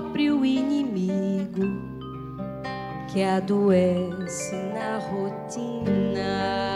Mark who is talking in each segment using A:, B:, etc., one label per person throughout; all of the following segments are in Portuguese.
A: próprio inimigo que adoece na rotina.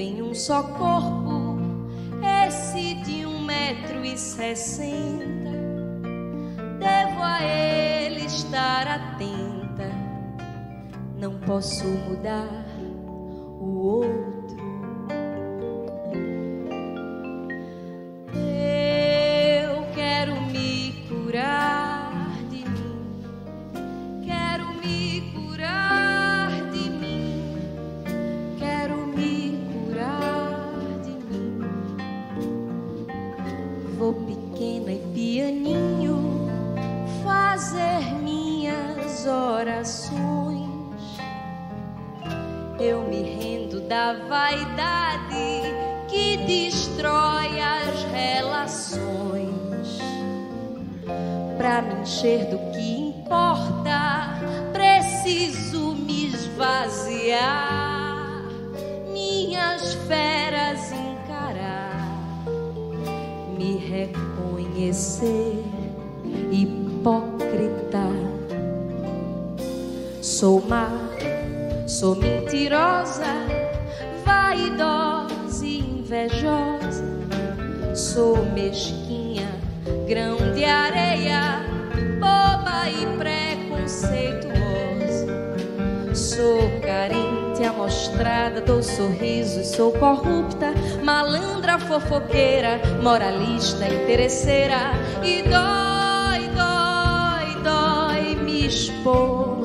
A: Em um só corpo, esse de um metro e sessenta. Devo a ele estar atenta, não posso mudar encher do que importa, preciso me esvaziar, minhas feras encarar, me reconhecer hipócrita. Sou má, sou mentirosa, vaidosa e invejosa, sou mesquinha, grão de areia e preconceituosa. Sou carente, amostrada, dou sorrisos, sou corrupta, malandra, fofoqueira, moralista, interesseira. E dói, dói, dói me expor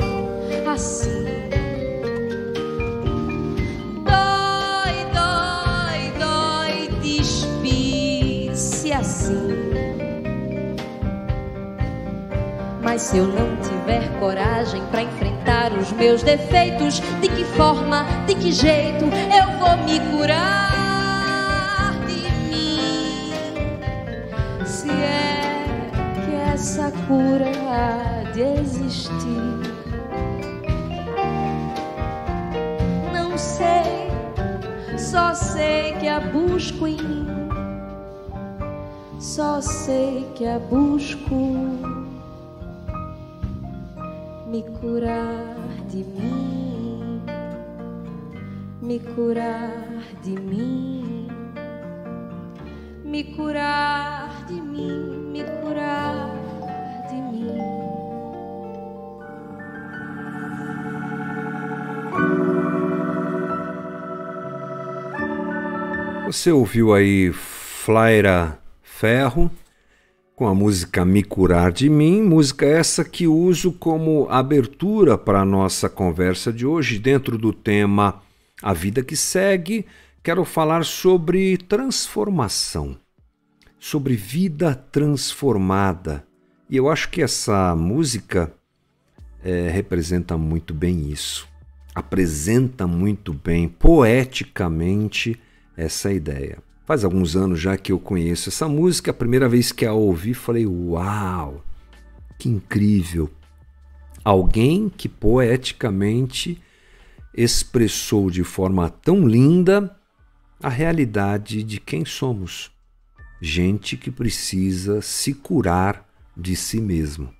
A: Mas se eu não tiver coragem para enfrentar os meus defeitos, de que forma, de que jeito eu vou me curar de mim? Se é que essa cura há de existir. Não sei, só sei que a busco em mim. Só sei que a busco me curar de mim, me curar de mim, me curar de mim, me curar de mim.
B: Você ouviu aí Flaira Ferro com a música Me Curar de Mim, música essa que uso como abertura para a nossa conversa de hoje, dentro do tema A Vida que Segue. Quero falar sobre transformação, sobre vida transformada. E eu acho que essa música é, representa muito bem isso, apresenta muito bem, poeticamente, essa ideia. Faz alguns anos já que eu conheço essa música. A primeira vez que a ouvi, falei: Uau, que incrível! Alguém que poeticamente expressou de forma tão linda a realidade de quem somos. Gente que precisa se curar de si mesmo.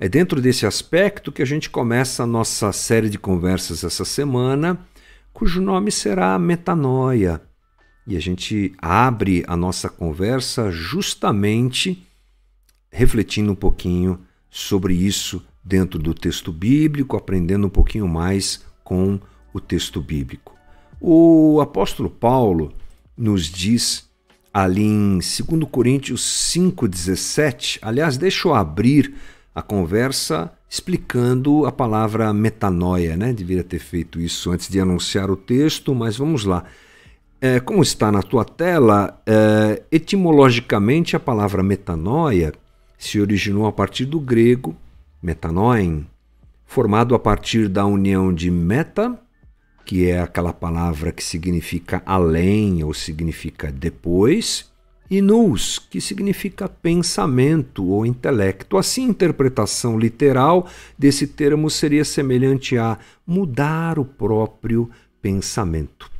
B: É dentro desse aspecto que a gente começa a nossa série de conversas essa semana, cujo nome será Metanoia e a gente abre a nossa conversa justamente refletindo um pouquinho sobre isso dentro do texto bíblico, aprendendo um pouquinho mais com o texto bíblico. O apóstolo Paulo nos diz ali em 2 Coríntios 5,17, aliás, deixa eu abrir a conversa explicando a palavra metanoia, né? Deveria ter feito isso antes de anunciar o texto, mas vamos lá. É, como está na tua tela, é, etimologicamente a palavra metanoia se originou a partir do grego metanoin, formado a partir da união de meta, que é aquela palavra que significa além ou significa depois, e nous, que significa pensamento ou intelecto. Assim, a interpretação literal desse termo seria semelhante a mudar o próprio pensamento.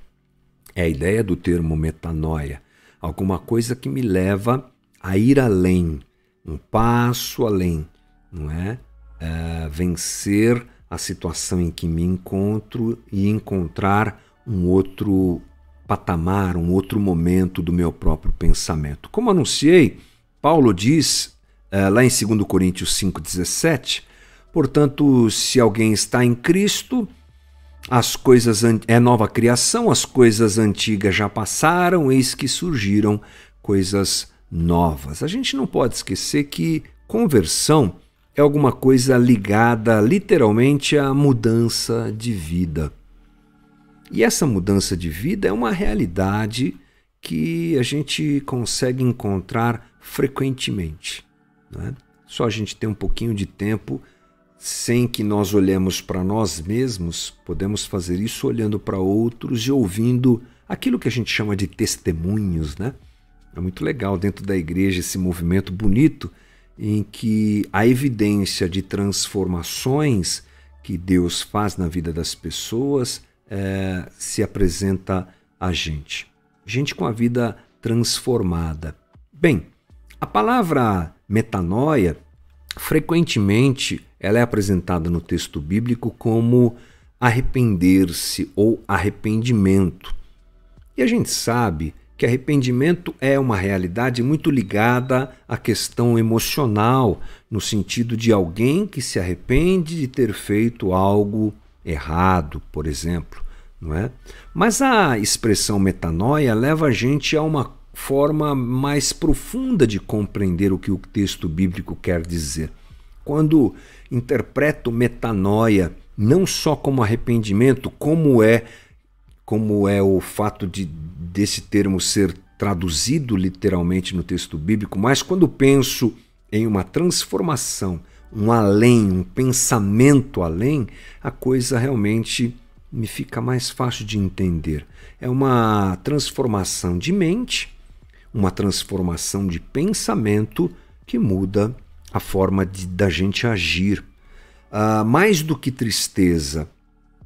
B: É a ideia do termo metanoia, alguma coisa que me leva a ir além, um passo além, não é? é vencer a situação em que me encontro e encontrar um outro patamar, um outro momento do meu próprio pensamento. Como anunciei, Paulo diz uh, lá em 2 Coríntios 5,17: portanto, se alguém está em Cristo, as coisas é nova criação, as coisas antigas já passaram, eis que surgiram coisas novas. A gente não pode esquecer que conversão é alguma coisa ligada literalmente à mudança de vida. E essa mudança de vida é uma realidade que a gente consegue encontrar frequentemente. Né? Só a gente tem um pouquinho de tempo sem que nós olhemos para nós mesmos, podemos fazer isso olhando para outros e ouvindo aquilo que a gente chama de testemunhos, né? É muito legal dentro da igreja esse movimento bonito em que a evidência de transformações que Deus faz na vida das pessoas é, se apresenta a gente. Gente com a vida transformada. Bem, a palavra metanoia, frequentemente, ela é apresentada no texto bíblico como arrepender-se ou arrependimento. E a gente sabe que arrependimento é uma realidade muito ligada à questão emocional, no sentido de alguém que se arrepende de ter feito algo errado, por exemplo, não é? Mas a expressão metanoia leva a gente a uma forma mais profunda de compreender o que o texto bíblico quer dizer. Quando interpreto metanoia não só como arrependimento, como é como é o fato de desse termo ser traduzido literalmente no texto bíblico, mas quando penso em uma transformação, um além, um pensamento além, a coisa realmente me fica mais fácil de entender. É uma transformação de mente, uma transformação de pensamento que muda a forma de, da gente agir. Uh, mais do que tristeza,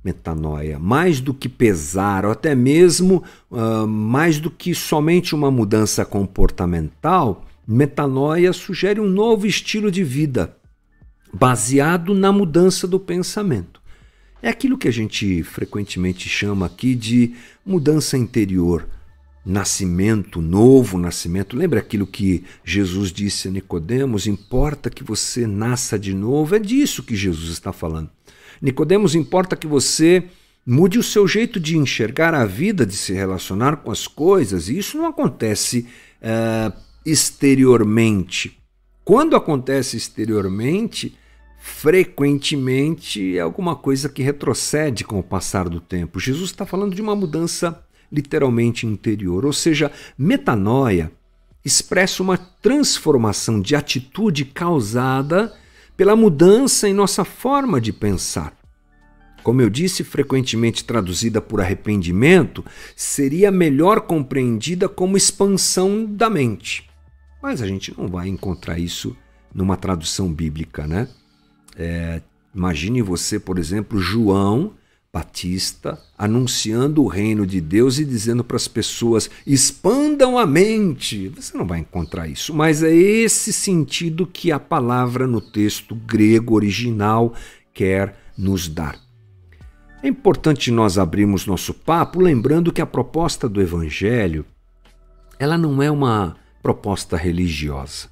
B: metanoia, mais do que pesar, ou até mesmo uh, mais do que somente uma mudança comportamental, metanoia sugere um novo estilo de vida, baseado na mudança do pensamento. É aquilo que a gente frequentemente chama aqui de mudança interior, nascimento, novo nascimento. Lembra aquilo que Jesus disse a Nicodemos? Importa que você nasça de novo. É disso que Jesus está falando. Nicodemos, importa que você mude o seu jeito de enxergar a vida, de se relacionar com as coisas. E isso não acontece uh, exteriormente. Quando acontece exteriormente, frequentemente é alguma coisa que retrocede com o passar do tempo. Jesus está falando de uma mudança literalmente interior, ou seja, metanoia expressa uma transformação de atitude causada pela mudança em nossa forma de pensar. Como eu disse, frequentemente traduzida por arrependimento, seria melhor compreendida como expansão da mente. Mas a gente não vai encontrar isso numa tradução bíblica, né? É, imagine você, por exemplo, João Batista anunciando o reino de Deus e dizendo para as pessoas: expandam a mente. Você não vai encontrar isso, mas é esse sentido que a palavra no texto grego original quer nos dar. É importante nós abrirmos nosso papo lembrando que a proposta do evangelho ela não é uma proposta religiosa.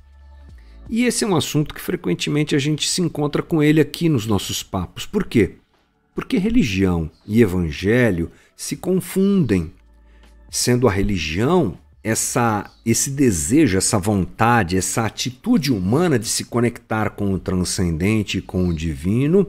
B: E esse é um assunto que frequentemente a gente se encontra com ele aqui nos nossos papos. Por quê? Porque religião e evangelho se confundem, sendo a religião essa esse desejo, essa vontade, essa atitude humana de se conectar com o transcendente com o divino,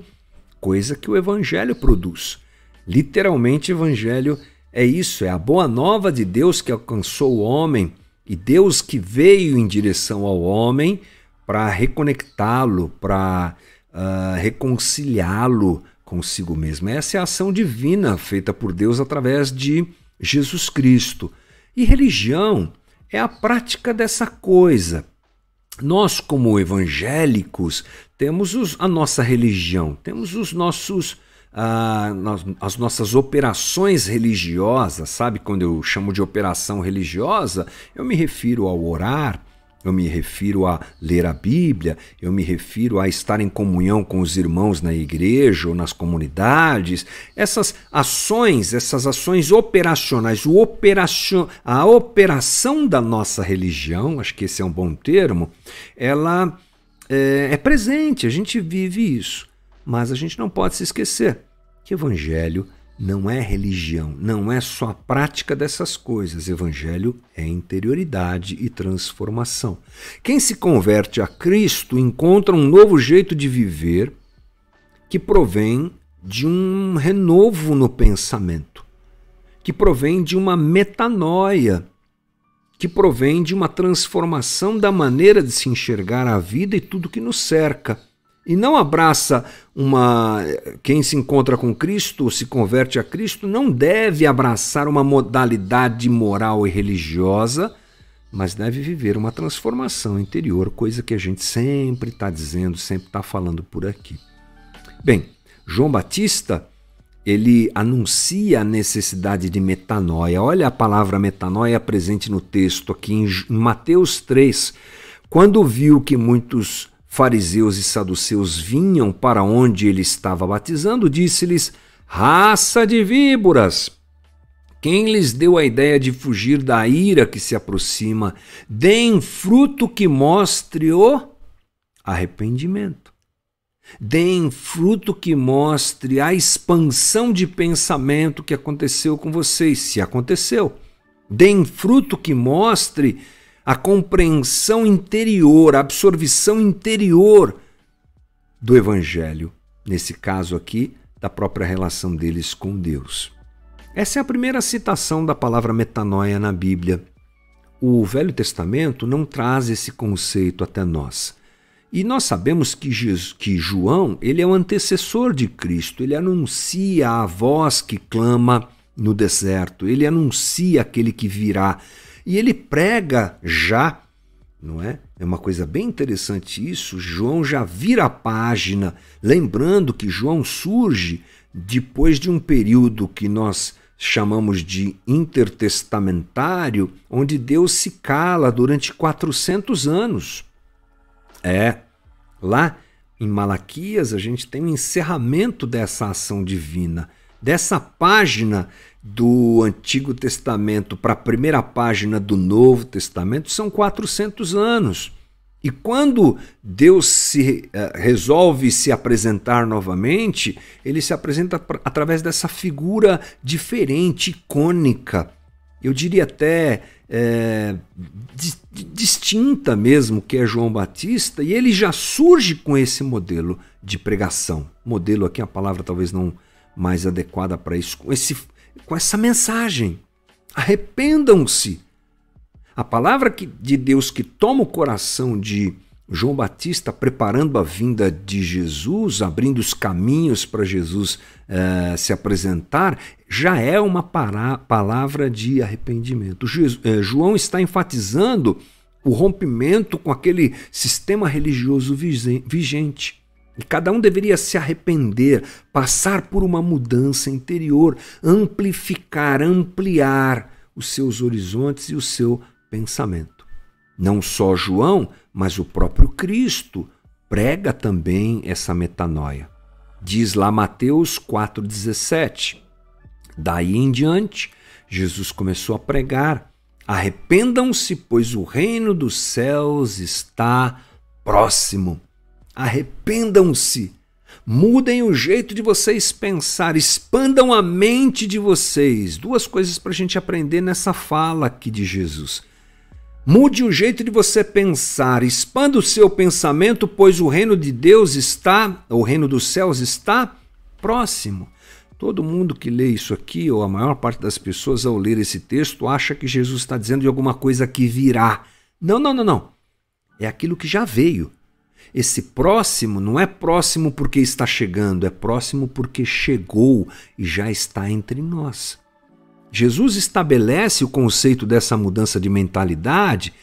B: coisa que o evangelho produz. Literalmente, evangelho é isso, é a boa nova de Deus que alcançou o homem e Deus que veio em direção ao homem para reconectá-lo, para uh, reconciliá-lo consigo mesmo. Essa é a ação divina feita por Deus através de Jesus Cristo. E religião é a prática dessa coisa. Nós, como evangélicos, temos os, a nossa religião, temos os nossos ah, as nossas operações religiosas, sabe? Quando eu chamo de operação religiosa, eu me refiro ao orar, eu me refiro a ler a Bíblia, eu me refiro a estar em comunhão com os irmãos na igreja ou nas comunidades. Essas ações, essas ações operacionais, o operacion, a operação da nossa religião, acho que esse é um bom termo, ela é, é presente, a gente vive isso. Mas a gente não pode se esquecer que evangelho não é religião, não é só a prática dessas coisas. Evangelho é interioridade e transformação. Quem se converte a Cristo encontra um novo jeito de viver que provém de um renovo no pensamento, que provém de uma metanoia, que provém de uma transformação da maneira de se enxergar a vida e tudo que nos cerca e não abraça uma. Quem se encontra com Cristo, se converte a Cristo, não deve abraçar uma modalidade moral e religiosa, mas deve viver uma transformação interior, coisa que a gente sempre está dizendo, sempre está falando por aqui. Bem, João Batista ele anuncia a necessidade de metanoia. Olha a palavra metanoia presente no texto aqui em Mateus 3. Quando viu que muitos fariseus e saduceus vinham para onde ele estava batizando, disse-lhes: Raça de víboras! Quem lhes deu a ideia de fugir da ira que se aproxima? Deem fruto que mostre o arrependimento. Deem fruto que mostre a expansão de pensamento que aconteceu com vocês, se aconteceu. Deem fruto que mostre a compreensão interior, a absorção interior do Evangelho, nesse caso aqui, da própria relação deles com Deus. Essa é a primeira citação da palavra metanoia na Bíblia. O Velho Testamento não traz esse conceito até nós. E nós sabemos que, Jesus, que João ele é o antecessor de Cristo, ele anuncia a voz que clama no deserto, ele anuncia aquele que virá. E ele prega já, não é? É uma coisa bem interessante isso. João já vira a página, lembrando que João surge depois de um período que nós chamamos de intertestamentário, onde Deus se cala durante 400 anos. É, lá em Malaquias a gente tem o um encerramento dessa ação divina, dessa página do Antigo Testamento para a primeira página do Novo Testamento são 400 anos. E quando Deus se uh, resolve se apresentar novamente, ele se apresenta através dessa figura diferente, icônica, eu diria até é, distinta mesmo, que é João Batista, e ele já surge com esse modelo de pregação. Modelo aqui, a palavra talvez não mais adequada para isso, com esse com essa mensagem. Arrependam-se. A palavra de Deus que toma o coração de João Batista, preparando a vinda de Jesus, abrindo os caminhos para Jesus eh, se apresentar, já é uma palavra de arrependimento. Eh, João está enfatizando o rompimento com aquele sistema religioso vigente. E cada um deveria se arrepender, passar por uma mudança interior, amplificar, ampliar os seus horizontes e o seu pensamento. Não só João, mas o próprio Cristo prega também essa metanoia. Diz lá Mateus 4,17. Daí em diante, Jesus começou a pregar: Arrependam-se, pois o reino dos céus está próximo. Arrependam-se. Mudem o jeito de vocês pensar, expandam a mente de vocês. Duas coisas para a gente aprender nessa fala aqui de Jesus. Mude o jeito de você pensar, expanda o seu pensamento, pois o reino de Deus está, o reino dos céus está próximo. Todo mundo que lê isso aqui, ou a maior parte das pessoas ao ler esse texto, acha que Jesus está dizendo de alguma coisa que virá. Não, não, não, não. É aquilo que já veio. Esse próximo não é próximo porque está chegando, é próximo porque chegou e já está entre nós. Jesus estabelece o conceito dessa mudança de mentalidade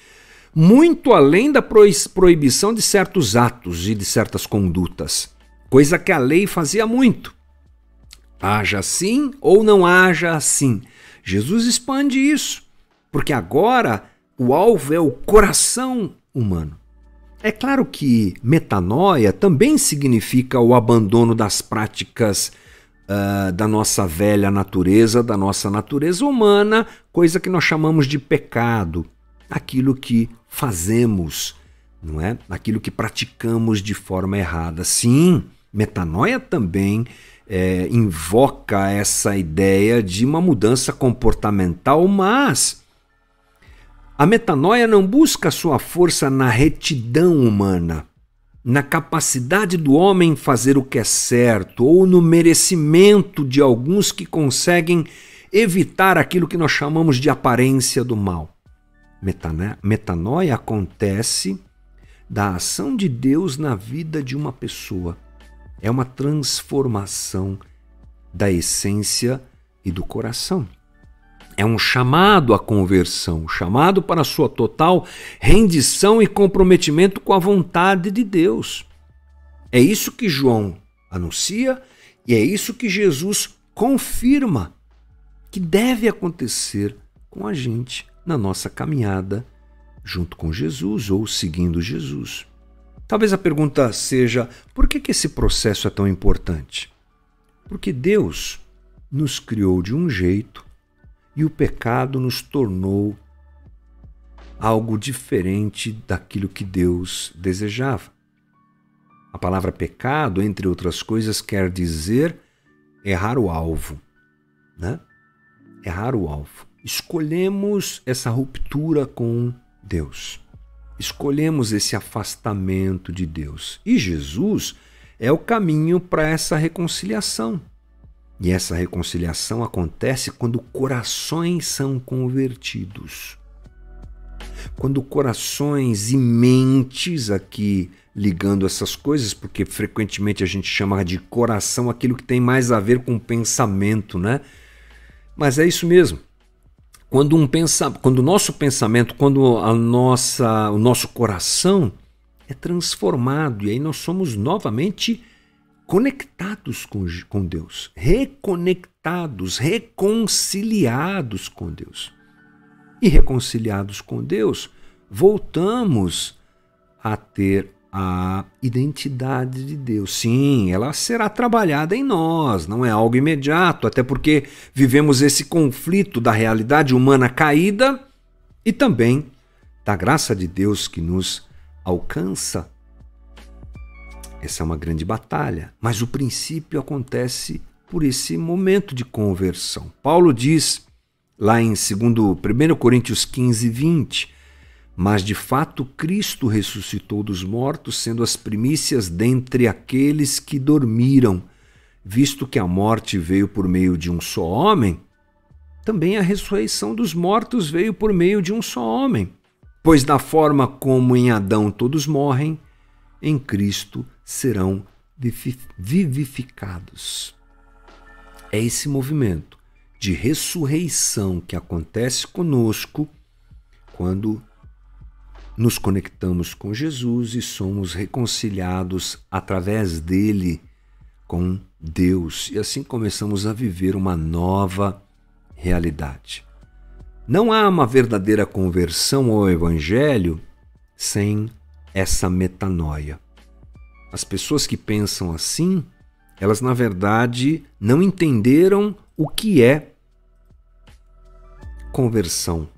B: muito além da proibição de certos atos e de certas condutas, coisa que a lei fazia muito. Haja assim ou não haja assim. Jesus expande isso, porque agora o alvo é o coração humano. É claro que metanoia também significa o abandono das práticas uh, da nossa velha natureza, da nossa natureza humana, coisa que nós chamamos de pecado, aquilo que fazemos, não é? Aquilo que praticamos de forma errada. Sim, metanoia também é, invoca essa ideia de uma mudança comportamental, mas a metanoia não busca sua força na retidão humana na capacidade do homem fazer o que é certo ou no merecimento de alguns que conseguem evitar aquilo que nós chamamos de aparência do mal. Metanoia acontece da ação de Deus na vida de uma pessoa. É uma transformação da essência e do coração. É um chamado à conversão, chamado para sua total rendição e comprometimento com a vontade de Deus. É isso que João anuncia e é isso que Jesus confirma que deve acontecer com a gente na nossa caminhada junto com Jesus ou seguindo Jesus. Talvez a pergunta seja: por que, que esse processo é tão importante? Porque Deus nos criou de um jeito e o pecado nos tornou algo diferente daquilo que Deus desejava. A palavra pecado, entre outras coisas, quer dizer errar o alvo, né? Errar o alvo. Escolhemos essa ruptura com Deus. Escolhemos esse afastamento de Deus. E Jesus é o caminho para essa reconciliação. E essa reconciliação acontece quando corações são convertidos. Quando corações e mentes, aqui ligando essas coisas, porque frequentemente a gente chama de coração aquilo que tem mais a ver com pensamento, né? Mas é isso mesmo. Quando um pensa, quando o nosso pensamento, quando a nossa, o nosso coração é transformado e aí nós somos novamente conectados com, com Deus, reconectados, reconciliados com Deus. E reconciliados com Deus, voltamos a ter a identidade de Deus. Sim, ela será trabalhada em nós, não é algo imediato, até porque vivemos esse conflito da realidade humana caída e também da graça de Deus que nos alcança essa é uma grande batalha, mas o princípio acontece por esse momento de conversão. Paulo diz lá em 2 1 Coríntios 15, 20, mas de fato Cristo ressuscitou dos mortos, sendo as primícias dentre aqueles que dormiram, visto que a morte veio por meio de um só homem, também a ressurreição dos mortos veio por meio de um só homem. Pois da forma como em Adão todos morrem, em Cristo serão vivificados. É esse movimento de ressurreição que acontece conosco quando nos conectamos com Jesus e somos reconciliados através dele com Deus e assim começamos a viver uma nova realidade. Não há uma verdadeira conversão ao Evangelho sem essa metanoia. As pessoas que pensam assim, elas na verdade não entenderam o que é conversão.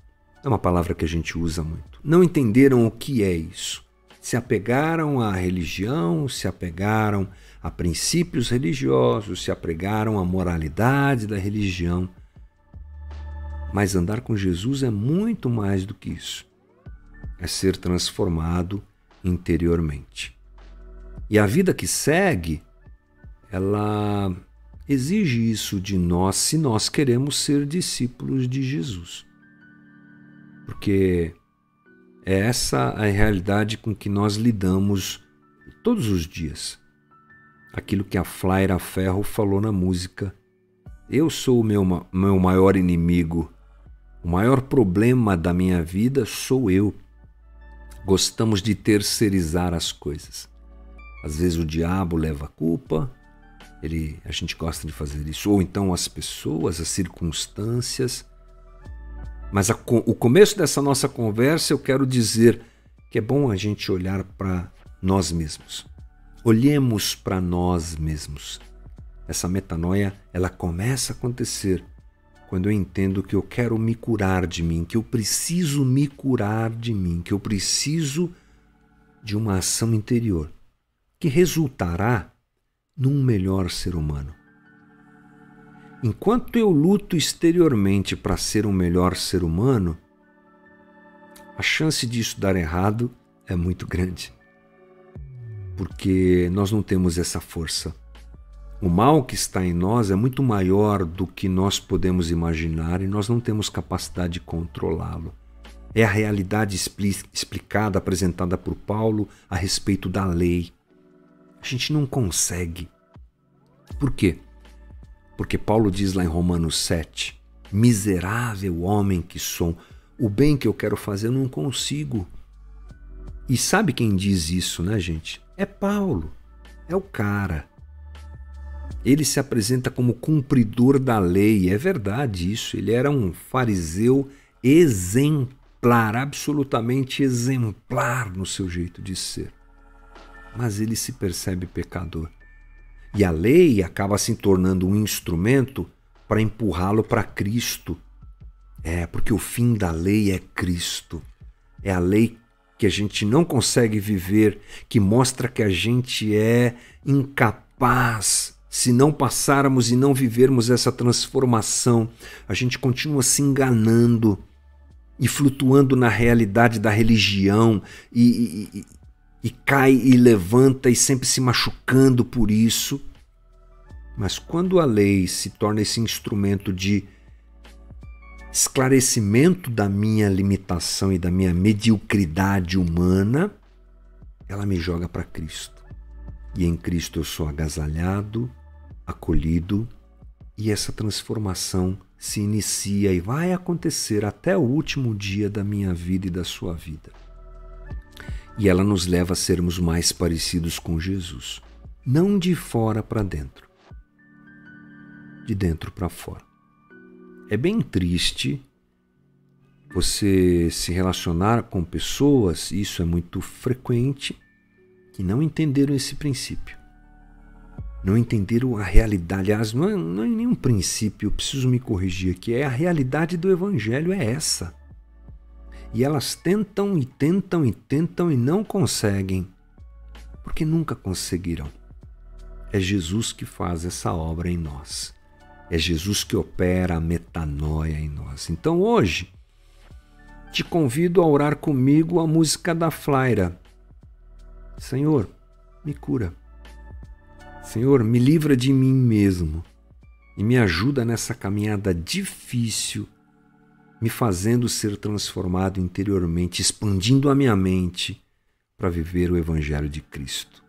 B: É uma palavra que a gente usa muito. Não entenderam o que é isso. se apegaram à religião, se apegaram a princípios religiosos, se apegaram à moralidade da religião. Mas andar com Jesus é muito mais do que isso. É ser transformado interiormente. E a vida que segue, ela exige isso de nós se nós queremos ser discípulos de Jesus. Porque é essa a realidade com que nós lidamos todos os dias. Aquilo que a Flaira Ferro falou na música. Eu sou o meu, meu maior inimigo. O maior problema da minha vida sou eu. Gostamos de terceirizar as coisas. Às vezes o diabo leva a culpa, ele, a gente gosta de fazer isso, ou então as pessoas, as circunstâncias. Mas a, o começo dessa nossa conversa eu quero dizer que é bom a gente olhar para nós mesmos. Olhemos para nós mesmos. Essa metanoia, ela começa a acontecer quando eu entendo que eu quero me curar de mim, que eu preciso me curar de mim, que eu preciso de uma ação interior que resultará num melhor ser humano. Enquanto eu luto exteriormente para ser um melhor ser humano, a chance disso dar errado é muito grande. Porque nós não temos essa força. O mal que está em nós é muito maior do que nós podemos imaginar e nós não temos capacidade de controlá-lo. É a realidade explicada, apresentada por Paulo a respeito da lei. A gente não consegue. Por quê? Porque Paulo diz lá em Romanos 7: Miserável homem que sou, o bem que eu quero fazer eu não consigo. E sabe quem diz isso, né, gente? É Paulo. É o cara. Ele se apresenta como cumpridor da lei, é verdade isso. Ele era um fariseu exemplar, absolutamente exemplar no seu jeito de ser mas ele se percebe pecador. E a lei acaba se tornando um instrumento para empurrá-lo para Cristo. É, porque o fim da lei é Cristo. É a lei que a gente não consegue viver, que mostra que a gente é incapaz. Se não passarmos e não vivermos essa transformação, a gente continua se enganando e flutuando na realidade da religião e, e, e cai e levanta e sempre se machucando por isso. Mas quando a lei se torna esse instrumento de esclarecimento da minha limitação e da minha mediocridade humana, ela me joga para Cristo. E em Cristo eu sou agasalhado, acolhido, e essa transformação se inicia e vai acontecer até o último dia da minha vida e da sua vida e ela nos leva a sermos mais parecidos com Jesus, não de fora para dentro, de dentro para fora. É bem triste você se relacionar com pessoas, isso é muito frequente, que não entenderam esse princípio. Não entenderam a realidade. Aliás, não é, não é nenhum princípio, eu preciso me corrigir aqui. É a realidade do Evangelho, é essa. E elas tentam e tentam e tentam e não conseguem, porque nunca conseguirão. É Jesus que faz essa obra em nós. É Jesus que opera a metanoia em nós. Então hoje, te convido a orar comigo a música da Flaira. Senhor, me cura. Senhor, me livra de mim mesmo e me ajuda nessa caminhada difícil me fazendo ser transformado interiormente, expandindo a minha mente para viver o Evangelho de Cristo.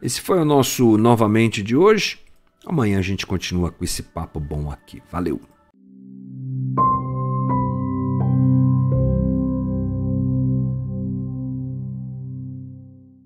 B: Esse foi o nosso novamente de hoje. Amanhã a gente continua com esse papo bom aqui. Valeu!